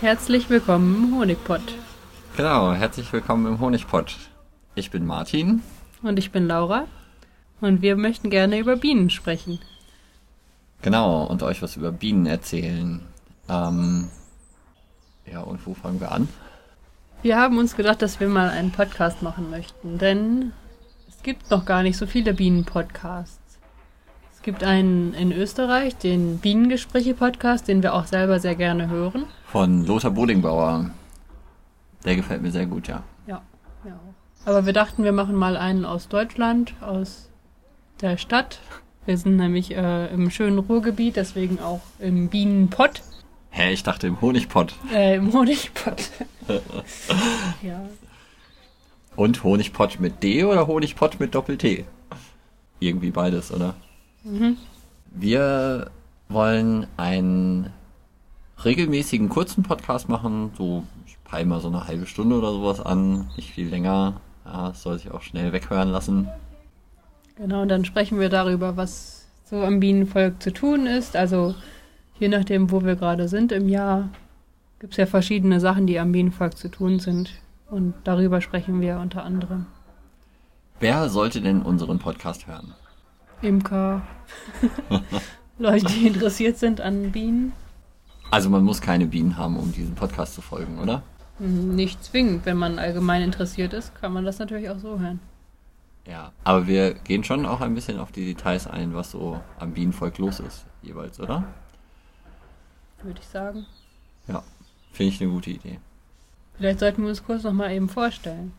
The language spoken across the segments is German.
Herzlich willkommen im Honigpott. Genau, herzlich willkommen im Honigpott. Ich bin Martin. Und ich bin Laura. Und wir möchten gerne über Bienen sprechen. Genau, und euch was über Bienen erzählen. Ähm, ja, und wo fangen wir an? Wir haben uns gedacht, dass wir mal einen Podcast machen möchten, denn es gibt noch gar nicht so viele Bienen-Podcasts. Es gibt einen in Österreich, den Bienengespräche-Podcast, den wir auch selber sehr gerne hören. Von Lothar Bodingbauer. Der gefällt mir sehr gut, ja. Ja, ja auch. Aber wir dachten, wir machen mal einen aus Deutschland, aus der Stadt. Wir sind nämlich äh, im schönen Ruhrgebiet, deswegen auch im Bienenpott. Hä, ich dachte im Honigpott. Äh, im Honigpott. ja. Und Honigpott mit D oder Honigpott mit Doppel-T? Irgendwie beides, oder? Mhm. Wir wollen einen regelmäßigen kurzen Podcast machen, so ich peile mal so eine halbe Stunde oder sowas an, nicht viel länger. Ja, soll sich auch schnell weghören lassen. Genau, und dann sprechen wir darüber, was so am Bienenvolk zu tun ist. Also je nachdem, wo wir gerade sind im Jahr, gibt es ja verschiedene Sachen, die am Bienenvolk zu tun sind. Und darüber sprechen wir unter anderem. Wer sollte denn unseren Podcast hören? Imker. Leute, die interessiert sind an Bienen. Also man muss keine Bienen haben, um diesem Podcast zu folgen, oder? Nicht zwingend. Wenn man allgemein interessiert ist, kann man das natürlich auch so hören. Ja, aber wir gehen schon auch ein bisschen auf die Details ein, was so am Bienenvolk los ist, jeweils, oder? Würde ich sagen. Ja, finde ich eine gute Idee. Vielleicht sollten wir uns kurz nochmal eben vorstellen.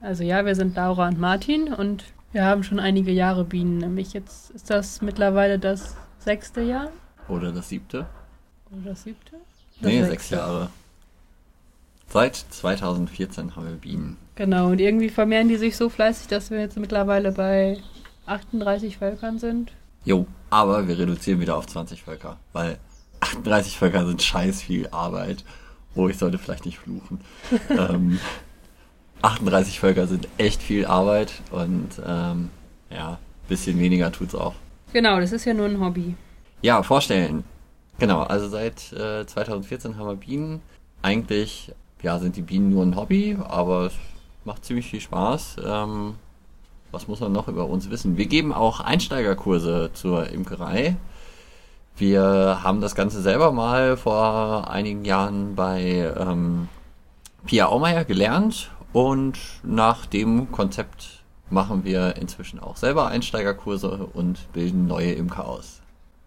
Also ja, wir sind Laura und Martin und wir haben schon einige Jahre Bienen, nämlich jetzt ist das mittlerweile das sechste Jahr. Oder das siebte. Oder das siebte? Das nee, sechs Jahre. Seit 2014 haben wir Bienen. Genau, und irgendwie vermehren die sich so fleißig, dass wir jetzt mittlerweile bei 38 Völkern sind. Jo, aber wir reduzieren wieder auf 20 Völker, weil 38 Völker sind scheiß viel Arbeit. Oh, ich sollte vielleicht nicht fluchen. ähm, 38 Völker sind echt viel Arbeit und ähm, ja, bisschen weniger tut's auch. Genau, das ist ja nur ein Hobby. Ja, vorstellen. Genau, also seit äh, 2014 haben wir Bienen. Eigentlich ja, sind die Bienen nur ein Hobby, aber es macht ziemlich viel Spaß. Ähm, was muss man noch über uns wissen? Wir geben auch Einsteigerkurse zur Imkerei. Wir haben das Ganze selber mal vor einigen Jahren bei ähm, Pia Aumeier gelernt und nach dem Konzept machen wir inzwischen auch selber Einsteigerkurse und bilden neue Imker aus.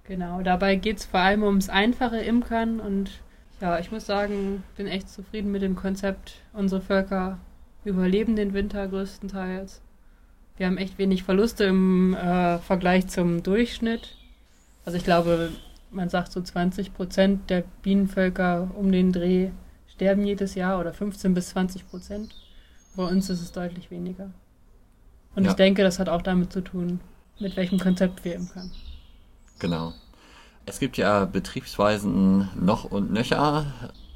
Genau, dabei geht es vor allem ums einfache Imkern und ja, ich muss sagen, bin echt zufrieden mit dem Konzept. Unsere Völker überleben den Winter größtenteils. Wir haben echt wenig Verluste im äh, Vergleich zum Durchschnitt. Also ich glaube, man sagt so 20 Prozent der Bienenvölker um den Dreh sterben jedes Jahr oder 15 bis 20 Prozent. Bei uns ist es deutlich weniger. Und ja. ich denke, das hat auch damit zu tun, mit welchem Konzept wir imkern. Genau. Es gibt ja Betriebsweisen noch und nöcher.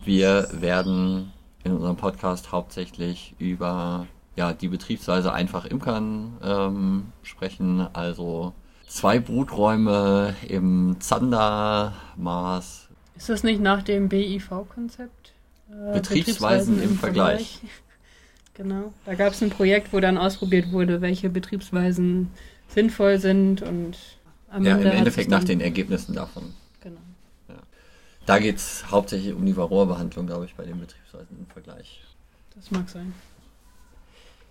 Wir werden in unserem Podcast hauptsächlich über ja, die Betriebsweise einfach Imkern ähm, sprechen. Also zwei Bruträume im Zandermaß. Ist das nicht nach dem BIV-Konzept? Äh, Betriebsweisen, Betriebsweisen, im, Vergleich. Vergleich. Genau. Da gab es ein Projekt, wo dann ausprobiert wurde, welche Betriebsweisen sinnvoll sind und am ja, Ende im Endeffekt nach den Ergebnissen davon. Genau. Ja. Da geht es hauptsächlich um die Varroa-Behandlung, glaube ich, bei den Betriebsweisen im Vergleich. Das mag sein.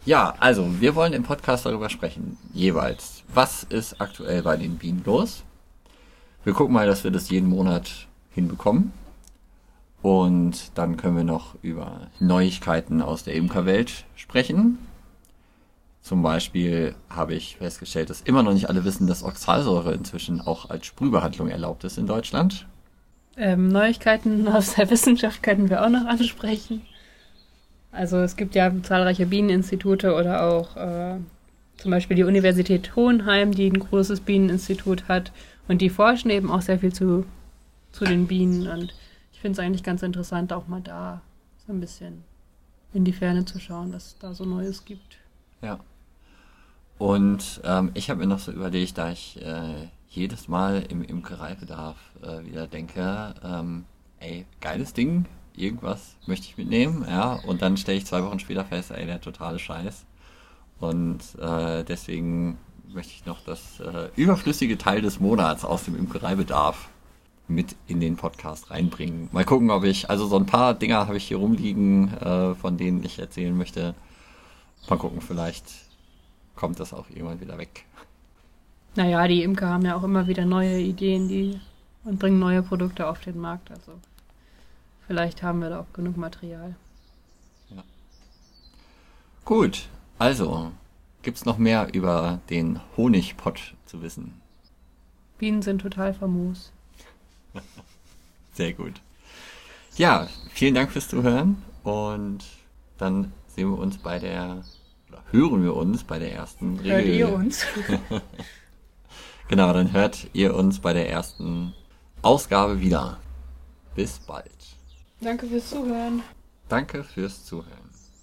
Ja, also wir wollen im Podcast darüber sprechen, jeweils. Was ist aktuell bei den Bienen los? Wir gucken mal, dass wir das jeden Monat hinbekommen. Und dann können wir noch über Neuigkeiten aus der Imkerwelt sprechen. Zum Beispiel habe ich festgestellt, dass immer noch nicht alle wissen, dass Oxalsäure inzwischen auch als Sprühbehandlung erlaubt ist in Deutschland. Ähm, Neuigkeiten aus der Wissenschaft könnten wir auch noch ansprechen. Also es gibt ja zahlreiche Bieneninstitute oder auch äh, zum Beispiel die Universität Hohenheim, die ein großes Bieneninstitut hat und die forschen eben auch sehr viel zu, zu den Bienen und ich finde es eigentlich ganz interessant, auch mal da so ein bisschen in die Ferne zu schauen, was es da so Neues gibt. Ja. Und ähm, ich habe mir noch so überlegt, da ich äh, jedes Mal im Imkereibedarf äh, wieder denke, ähm, ey, geiles Ding, irgendwas möchte ich mitnehmen, ja, und dann stelle ich zwei Wochen später fest, ey, der totale Scheiß. Und äh, deswegen möchte ich noch das äh, überflüssige Teil des Monats aus dem Imkereibedarf mit in den Podcast reinbringen. Mal gucken, ob ich, also so ein paar Dinger habe ich hier rumliegen, äh, von denen ich erzählen möchte. Mal gucken, vielleicht kommt das auch irgendwann wieder weg. Naja, die Imker haben ja auch immer wieder neue Ideen die, und bringen neue Produkte auf den Markt. Also vielleicht haben wir da auch genug Material. Ja. Gut, also gibt es noch mehr über den Honigpott zu wissen? Bienen sind total famos. Sehr gut. Ja, vielen Dank fürs Zuhören und dann sehen wir uns bei der, hören wir uns bei der ersten Regel. Hört ihr uns? genau, dann hört ihr uns bei der ersten Ausgabe wieder. Bis bald. Danke fürs Zuhören. Danke fürs Zuhören.